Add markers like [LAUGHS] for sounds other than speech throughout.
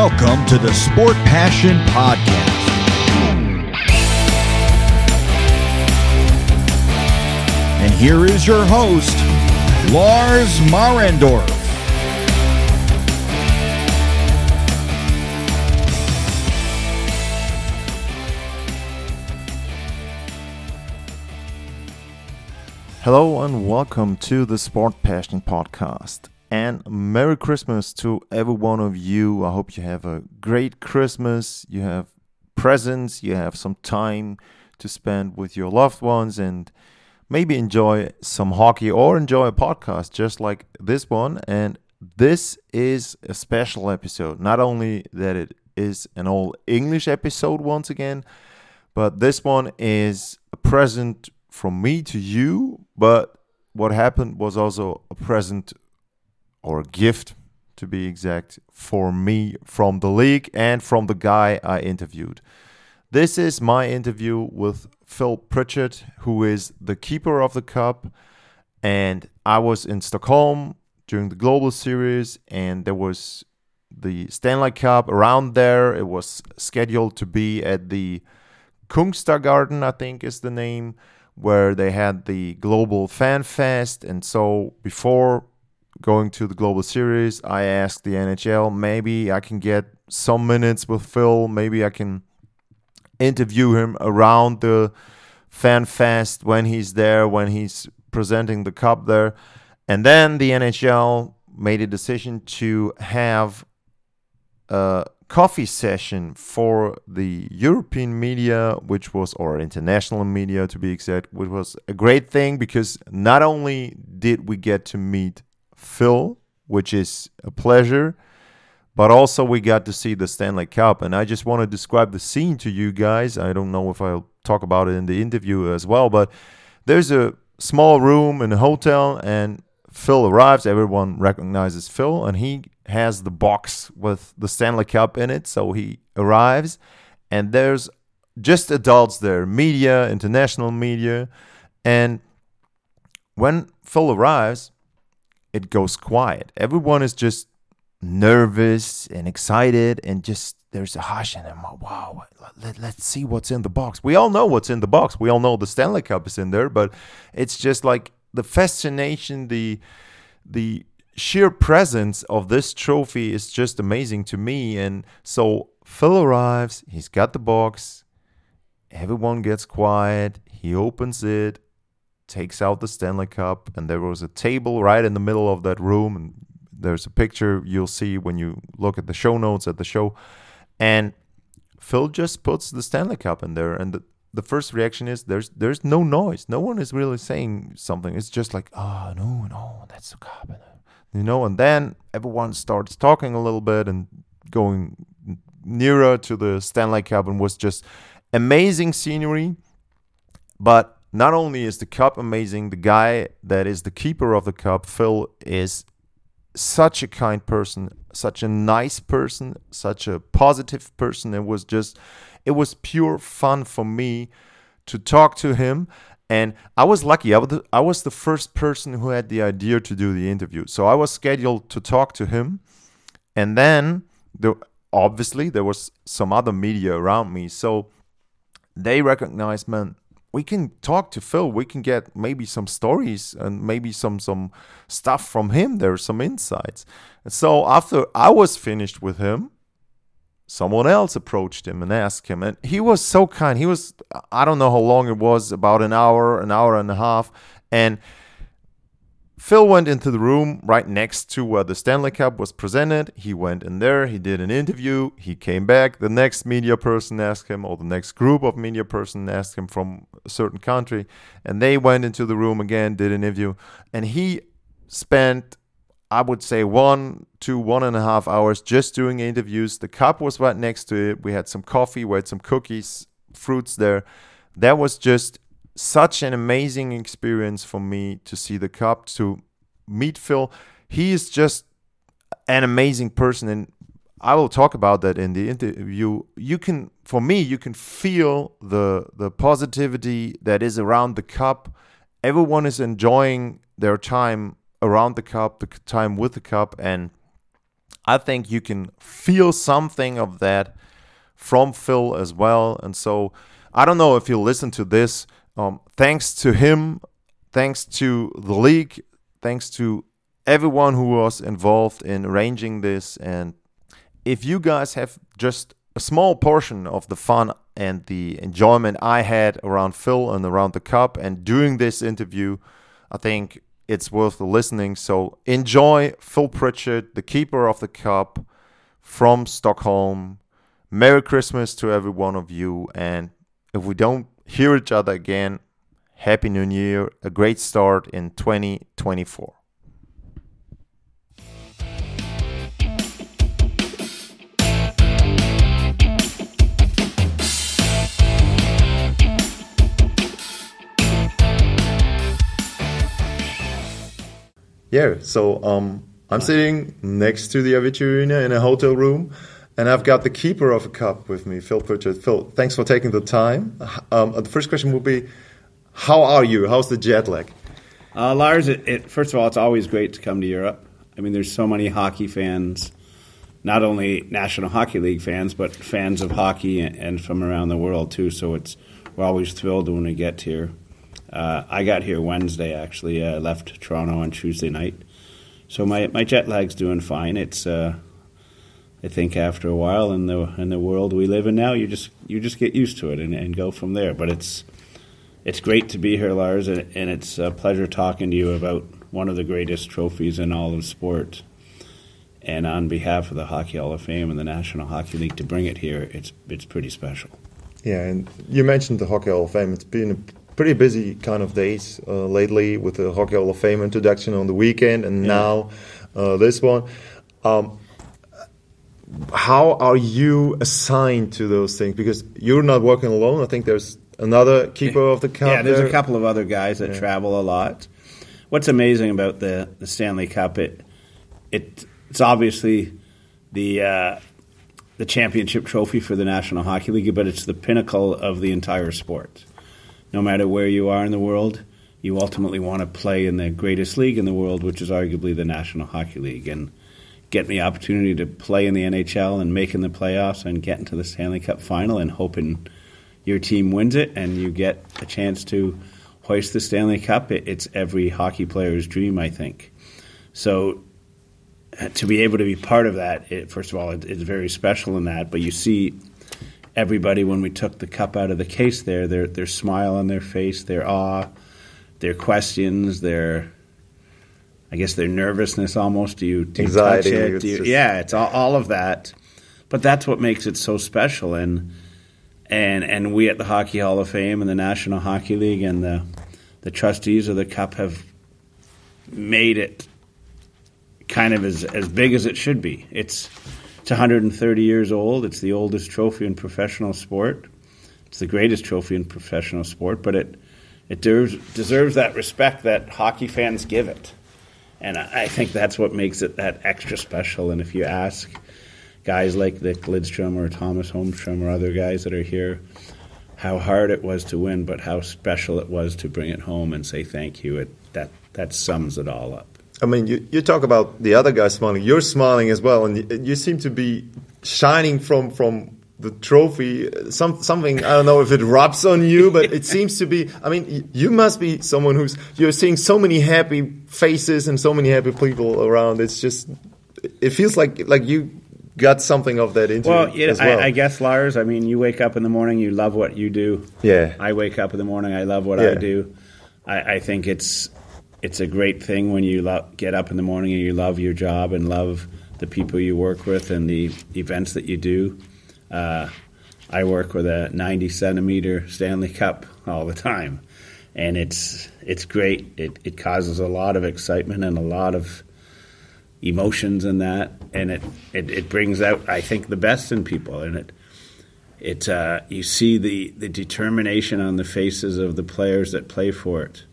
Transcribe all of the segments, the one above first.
Welcome to the Sport Passion Podcast. And here is your host, Lars Mahrendorf. Hello and welcome to the Sport Passion Podcast. And Merry Christmas to every one of you. I hope you have a great Christmas. You have presents, you have some time to spend with your loved ones, and maybe enjoy some hockey or enjoy a podcast just like this one. And this is a special episode. Not only that it is an all English episode once again, but this one is a present from me to you. But what happened was also a present or gift, to be exact, for me from the league and from the guy I interviewed. This is my interview with Phil Pritchard, who is the keeper of the cup. And I was in Stockholm during the Global Series, and there was the Stanley Cup around there. It was scheduled to be at the Kungsträdgården, I think is the name, where they had the Global Fan Fest. And so before going to the Global Series, I asked the NHL, maybe I can get some minutes with Phil. Maybe I can interview him around the Fan Fest when he's there, when he's presenting the cup there. And then the NHL made a decision to have a coffee session for the European media, which was, or international media to be exact, which was a great thing because not only did we get to meet Phil, which is a pleasure. But also, we got to see the Stanley Cup, and I just want to describe the scene to you guys. I don't know if I'll talk about it in the interview as well, but there's a small room in a hotel, and Phil arrives. Everyone recognizes Phil, and he has the box with the Stanley Cup in it. So he arrives, and there's just adults there, media, international media. And when Phil arrives, it goes quiet. Everyone is just nervous and excited, and just there's a hush, and I'm like, wow, let, let's see what's in the box. We all know what's in the box. We all know the Stanley Cup is in there, but it's just like the fascination, the the sheer presence of this trophy is just amazing to me. And so Phil arrives, he's got the box, everyone gets quiet, he opens it, takes out the Stanley Cup, and there was a table right in the middle of that room. And there's a picture you'll see when you look at the show notes at the show. And Phil just puts the Stanley Cup in there, and the, the first reaction is there's there's no noise. No one is really saying something. It's just like, oh no, no, that's the cup, you know. And then everyone starts talking a little bit and going nearer to the Stanley Cup, and was just amazing scenery. But not only is the cup amazing, the guy that is the keeper of the cup, Phil, is such a kind person, such a nice person, such a positive person. It was just, it was pure fun for me to talk to him. And I was lucky. I was, the, first person who had the idea to do the interview. So I was scheduled to talk to him. And then, the, obviously, there was some other media around me. So they recognized, man, we can talk to Phil. We can get maybe some stories and maybe some some stuff from him. There's some insights. And so after I was finished with him, someone else approached him and asked him, and he was so kind. He was I don't know how long it was, about an hour, an hour and a half, and Phil went into the room right next to where the Stanley Cup was presented. He went in there, he did an interview, he came back. The next media person asked him, or the next group of media person asked him from a certain country, and they went into the room again, did an interview, and he spent, I would say, one to one and a half hours just doing interviews. The cup was right next to it. We had some coffee, we had some cookies, fruits there. That was just such an amazing experience for me to see the cup to meet Phil. He is just an amazing person and I will talk about that in the interview. You can for me you can feel the the positivity that is around the cup. Everyone is enjoying their time around the cup, the time with the cup and I think you can feel something of that from Phil as well. And so I don't know if you listen to this. Um, thanks to him, thanks to the league, thanks to everyone who was involved in arranging this. And if you guys have just a small portion of the fun and the enjoyment I had around Phil and around the cup and doing this interview, I think it's worth listening. So enjoy Phil Pritchard, the keeper of the cup from Stockholm. Merry Christmas to every one of you. And if we don't hear each other again, Happy New Year, a great start in 2024. Yeah, so um, I'm sitting next to the Avicii Arena in a hotel room, and I've got the keeper of a cup with me, Phil Pritchard. Phil, thanks for taking the time. Um, the first question will be, how are you? How's the jet lag? Uh, Lars, it, it, first of all, it's always great to come to Europe. I mean, there's so many hockey fans, not only National Hockey League fans, but fans of hockey and, from around the world too. So it's we're always thrilled when we get here. Uh, I got here Wednesday, actually. I left Toronto on Tuesday night. So my, my jet lag's doing fine. It's uh, I think after a while in the in the world we live in now, you just you just get used to it and, and go from there. But it's it's great to be here, Lars, and, and it's a pleasure talking to you about one of the greatest trophies in all of sport. And on behalf of the Hockey Hall of Fame and the National Hockey League, to bring it here, it's it's pretty special. Yeah, and you mentioned the Hockey Hall of Fame. It's been a pretty busy kind of days uh, lately with the Hockey Hall of Fame introduction on the weekend, and yeah. now uh, this one. Um, how are you assigned to those things? Because you're not working alone. I think there's another keeper of the cup. Yeah, there's there. a couple of other guys that yeah. travel a lot. What's amazing about the, the Stanley Cup, it, it it's obviously the uh, the championship trophy for the National Hockey League, but it's the pinnacle of the entire sport no matter where you are in the world, you ultimately want to play in the greatest league in the world, which is arguably the National Hockey League. And getting the opportunity to play in the NHL and making the playoffs and getting to the Stanley Cup final and hoping your team wins it and you get a chance to hoist the Stanley Cup, it's every hockey player's dream, I think. So uh, to be able to be part of that, it, first of all, it, it's very special in that. But you see everybody when we took the cup out of the case there, their their smile on their face, their awe, their questions, their I guess their nervousness almost. Do you, do you touch it? You, yeah, it's all, all of that. But that's what makes it so special. And and and we at the Hockey Hall of Fame and the National Hockey League and the the trustees of the cup have made it kind of as as big as it should be. It's it's 130 years old. It's the oldest trophy in professional sport. It's the greatest trophy in professional sport, but it it deserves, deserves that respect that hockey fans give it. And I, think that's what makes it that extra special. And if you ask guys like Nick Lidstrom or Thomas Holmstrom or other guys that are here how hard it was to win, but how special it was to bring it home and say thank you, it, that, that sums it all up. I mean, you, you talk about the other guy smiling. You're smiling as well, and you, you seem to be shining from from the trophy. Some something I don't know if it rubs on you, but it [LAUGHS] seems to be. I mean, you must be someone who's you're seeing so many happy faces and so many happy people around. It's just it feels like like you got something of that into well, yeah, well. I, I, guess Lars. I mean, you wake up in the morning, you love what you do. Yeah. I wake up in the morning, I love what yeah. I do. I, I think it's it's a great thing when you lo- get up in the morning and you love your job and love the people you work with and the events that you do. Uh, I work with a 90 centimeter Stanley Cup all the time, and it's it's great. It it causes a lot of excitement and a lot of emotions in that, and it, it, it brings out I think the best in people, and it it uh, you see the the determination on the faces of the players that play for it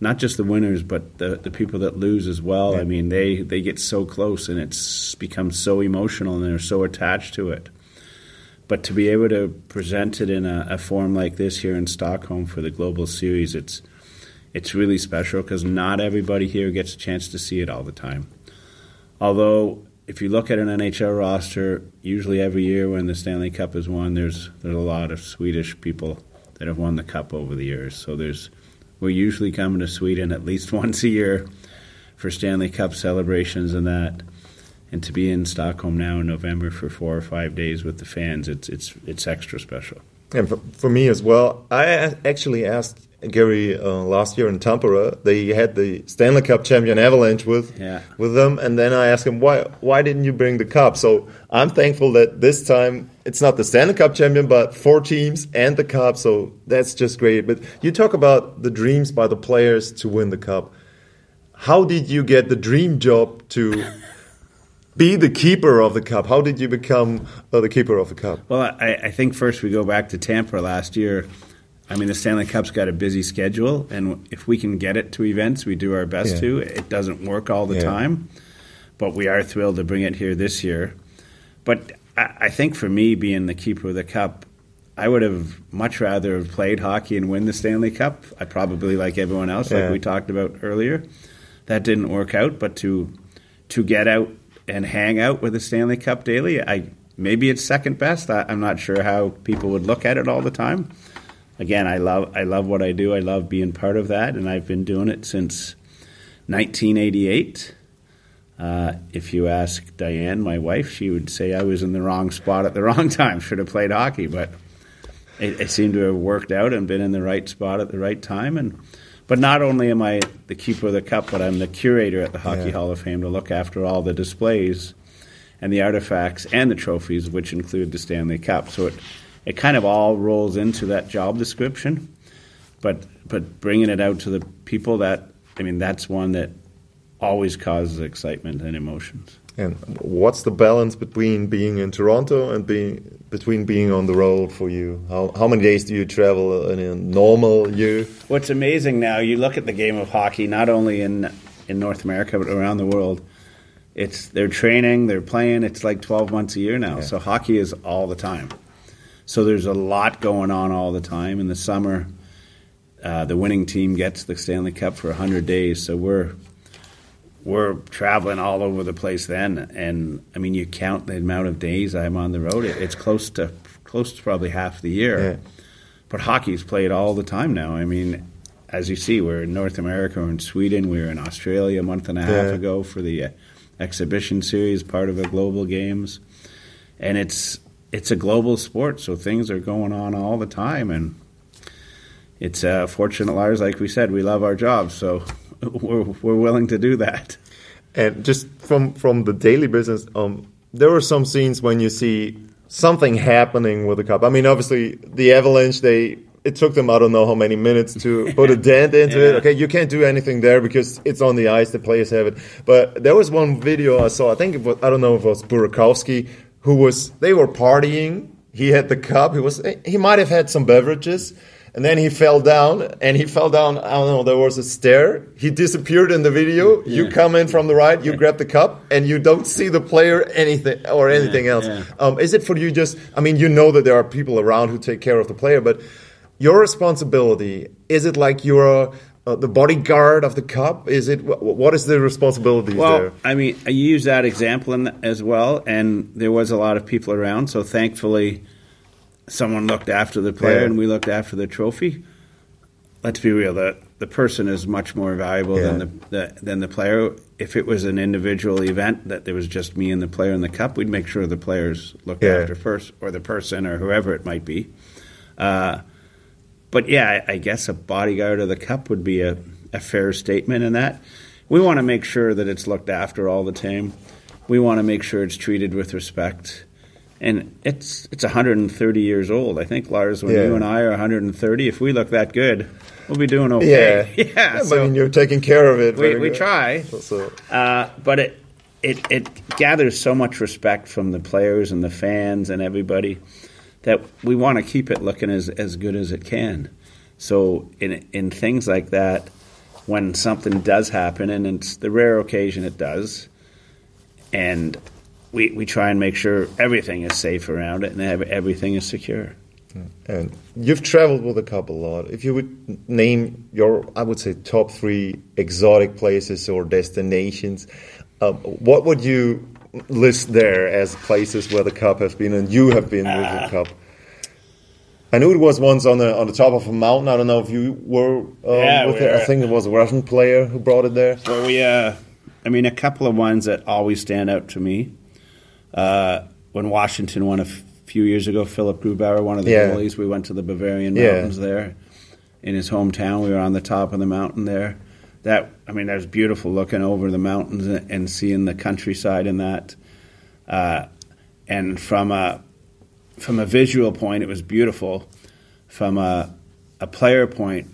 not just the winners, but the, the people that lose as well. Yeah. I mean, they, they get so close and it's become so emotional and they're so attached to it. But to be able to present it in a, a form like this here in Stockholm for the Global Series, it's it's really special because not everybody here gets a chance to see it all the time. Although if you look at an NHL roster, usually every year when the Stanley Cup is won, there's there's a lot of Swedish people that have won the cup over the years. So there's we're usually coming to Sweden at least [LAUGHS] once a year for Stanley Cup celebrations and that. And to be in Stockholm now in November for four or five days with the fans, it's it's it's extra special. And for, for me as well, I actually asked Gary uh, last year in Tampere. They had the Stanley Cup champion Avalanche with Yeah. with them, and then I asked him why why didn't you bring the cup? So I'm thankful that this time it's not the Stanley Cup champion, but four teams and the cup. So that's just great. But you talk about the dreams by the players to win the cup. How did you get the dream job to? Be the keeper of the cup. How did you become uh, the keeper of the cup? Well, I, I think first we go back to Tampere last year. I mean, the Stanley Cup's got a busy schedule, and if we can get it to events, we do our best Yeah. to. It doesn't work all the Yeah. time, but we are thrilled to bring it here this year. But I, I think for me, being the keeper of the cup, I would have much rather have played hockey and win the Stanley Cup. I probably like everyone else, like Yeah. we talked about earlier. That didn't work out, but to to get out and hang out with the Stanley Cup daily, I maybe it's second best. I, I'm not sure how people would look at it all the time. Again, I love I love what I do. I love being part of that, and I've been doing it since 1988. Uh, if you ask Diane, my wife, she would say I was in the wrong spot at the [LAUGHS] wrong time. Should have played hockey, but it, it seemed to have worked out and been in the right spot at the right time. And but not only am I the keeper of the cup, but I'm the curator at the Hockey Yeah. Hall of Fame to look after all the displays and the artifacts and the trophies, which include the Stanley Cup. So it it kind of all rolls into that job description. But but bringing it out to the people that I mean that's one that always causes excitement and emotions. And what's the balance between being in Toronto and being between being on the road for you? How how many days do you travel in a normal year? What's amazing now, you look at the game of hockey, not only in in North America but around the world. It's they're training, they're playing. It's like twelve months a year now. So hockey is all the time. So there's a lot going on all the time. In the summer, uh, the winning team gets the Stanley Cup for hundred days. So we're we're traveling all over the place then. And I mean, you count the amount of days I'm on the road. It, it's close to close to probably half the year. Yeah. But hockey's played all the time now. I mean, as you see, we're in North America, we're in Sweden, we were in Australia a month and a half Yeah. ago for the uh, exhibition series, part of the global games, and it's it's a global sport, so things are going on all the time, and it's uh, fortunate, Lars. Like we said, we love our jobs, so [LAUGHS] we're we're willing to do that. And just from from the daily business, um, there were some scenes when you see something happening with the cup. I mean, obviously the Avalanche they. It took them I don't know how many minutes to [LAUGHS] put a dent into it. Okay, you can't do anything there because it's on the ice. The players have it. But there was one video I saw. I think it was I don't know if it was Burakovsky who was. They were partying. He had the cup. He was. He might have had some beverages. And then he fell down, and he fell down. I don't know. There was a stair. He disappeared in the video. You come in from the right, you grab the cup, and you don't see the player anything or anything else. yeah. Um, is it for you just? I mean, you know that there are people around who take care of the player, but your responsibility is it like you're uh, the bodyguard of the cup? Is it wh- what is the responsibility Well, there? I mean, I use that example in, as well, and there was a lot of people around, so thankfully, someone looked after the player Yeah. and we looked after the trophy. Let's be real; the the person is much more valuable than the, the than the player. If it was an individual event that there was just me and the player in the cup, we'd make sure the players looked Yeah. after first, or the person, or whoever it might be. Uh, but yeah, I, I guess a bodyguard of the cup would be a, a fair statement in that. We want to make sure that it's looked after all the time. We want to make sure it's treated with respect. And it's it's 130 years old. I think Lars, when Yeah. you and I are 130, if we look that good, we'll be doing okay. Yeah, [LAUGHS] yeah. I so mean, you're taking care of it. we, we try. So, Uh, but it, it it gathers so much respect from the players and the fans and everybody that we want to keep it looking as, as good as it can. So in in things like that, when something does happen, and it's the rare occasion it does, and we, we try and make sure everything is safe around it and everything is secure. And you've traveled with a couple a lot. If you would name your, I would say, top three exotic places or destinations, um, what would you list there as places where the cup has been, and you have been uh, with the cup? I knew it was once on the on the top of a mountain. I don't know if you were. Um, yeah, with it. I think it was a Russian player who brought it there. Well, we, uh, I mean, a couple of ones that always stand out to me. Uh, when Washington won a f- few years ago, Philipp Grubauer, one of the yeah. goalies, we went to the Bavarian Mountains yeah. there in his hometown. We were on the top of the mountain there. That I mean, that was beautiful looking over the mountains and, seeing the countryside and that. Uh, and from a from a visual point, it was beautiful. From a, a player point,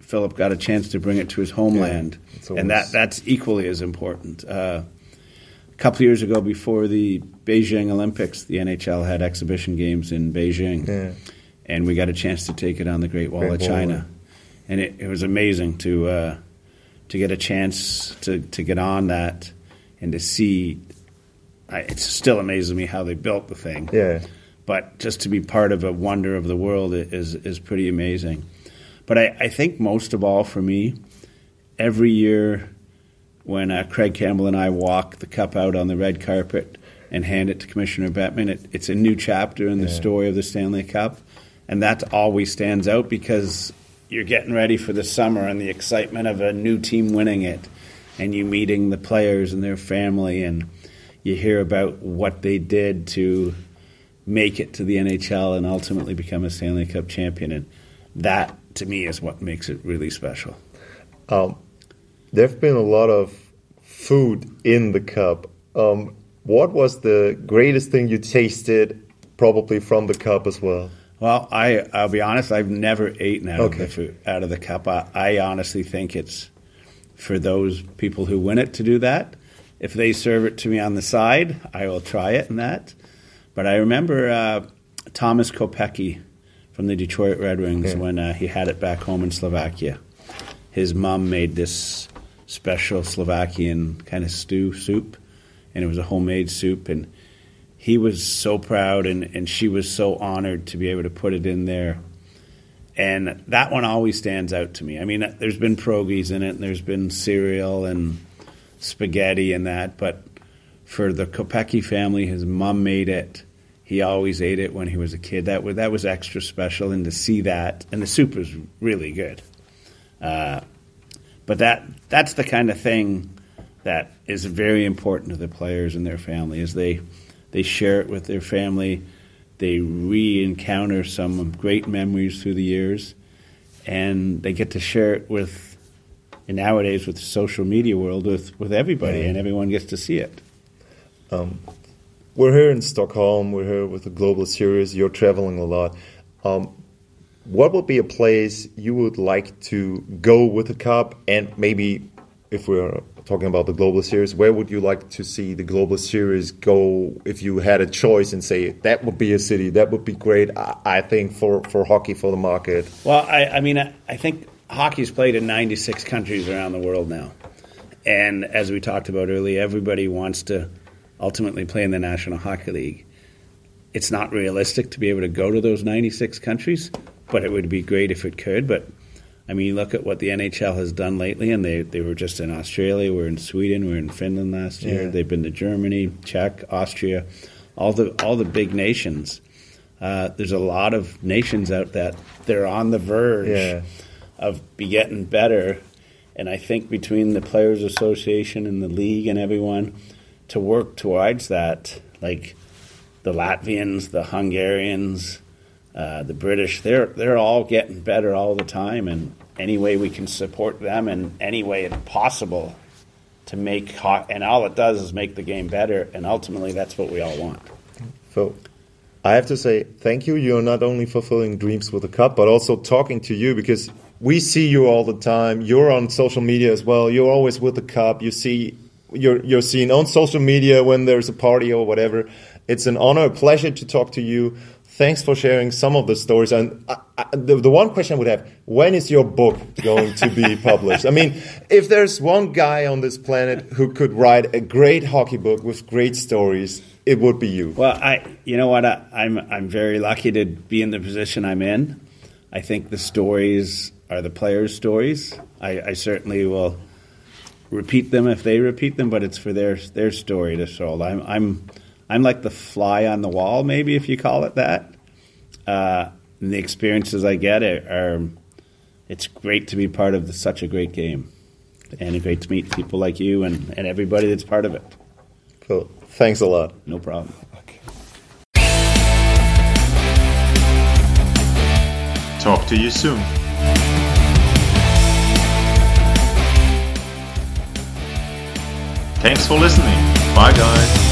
Philip got a chance to bring it to his homeland, yeah, and that that's equally as important. Uh, a couple years ago, before the Beijing Olympics, the NHL had exhibition games in Beijing, yeah. and we got a chance to take it on the Great Wall Great of China, Wall. and it, it, was amazing to uh, to get a chance to to get on that and to see. I, it still amazes me how they built the thing. Yeah but just to be part of a wonder of the world is is pretty amazing. But I, I think most of all for me, every year when uh, Craig Campbell and I walk the cup out on the red carpet and hand it to Commissioner Bettman, it, it's a new chapter in the yeah. story of the Stanley Cup, and that always stands out because you're getting ready for the summer and the excitement of a new team winning it, and you meeting the players and their family, and you hear about what they did to make it to the NHL and ultimately become a Stanley Cup champion. And that, to me, is what makes it really special. Um, there have been a lot of food in the cup. Um, what was the greatest thing you tasted, probably from the cup as well? Well, I I'll be honest. I've never eaten out okay. of the food, out of the cup. I, I honestly think it's for those people who win it to do that. If they serve it to me on the side, I will try it and that. But I remember uh, Thomas Kopecky from the Detroit Red Wings yeah. when uh, he had it back home in Slovakia. His mom made this special Slovakian kind of stew soup, and it was a homemade soup. And he was so proud, and, and she was so honored to be able to put it in there. And that one always stands out to me. I mean, there's been pierogies in it, and there's been cereal and spaghetti and that, but for the Kopecky family. His mom made it. He always ate it when he was a kid. That was, that was extra special, and to see that, and the soup was really good. Uh, but that that's the kind of thing that is very important to the players and their family. Is they they share it with their family. They re-encounter some great memories through the years, and they get to share it with. And nowadays, with the social media world, with with everybody, yeah. and everyone gets to see it. Um, we're here in Stockholm. We're here with the Global Series. You're traveling a lot. Um, what would be a place you would like to go with a cup? And maybe if we're talking about the Global Series, where would you like to see the Global Series go if you had a choice and say that would be a city that would be great? I, think for, for hockey for the market. Well, I, I mean, I, I think hockey's played in 96 countries around the world now, and as we talked about earlier, everybody wants to ultimately play in the National Hockey League. It's not realistic to be able to go to those 96 countries, but it would be great if it could. But I mean, look at what the NHL has done lately, and they, they were just in Australia, we are in Sweden, we are in Finland last year. Yeah. They've been to Germany, Czech, Austria, all the all the big nations. Uh, there's a lot of nations out that they're on the verge yeah. of be getting better, and I think between the Players Association and the league and everyone, to work towards that, like the Latvians, the Hungarians, uh, the British, they're they're all getting better all the time, and any way we can support them in any way it's possible to make hot, and all it does is make the game better, and ultimately that's what we all want. Phil, I have to say thank you. You're not only fulfilling dreams with the cup, but also talking to you because we see you all the time. You're on social media as well. You're always with the cup. You see you're you're seen on social media when there's a party or whatever. It's an honor, a pleasure to talk to you. Thanks for sharing some of the stories. And I, I, the, the one question I would have: When is your book going to be [LAUGHS] published? I mean, if there's one guy on this planet who could write a great hockey book with great stories, it would be you. Well, I, you know what? I, I'm I'm very lucky to be in the position I'm in. I think the stories are the players' stories. I, I certainly will repeat them if they repeat them, but it's for their their story to tell. I'm I'm I'm like the fly on the wall, maybe if you call it that. Uh, and the experiences I get are, are, it's great to be part of the, such a great game, and great to meet people like you and, and everybody that's part of it. Cool. Thanks a lot. No problem. Talk to you soon. Thanks for listening. Bye, guys.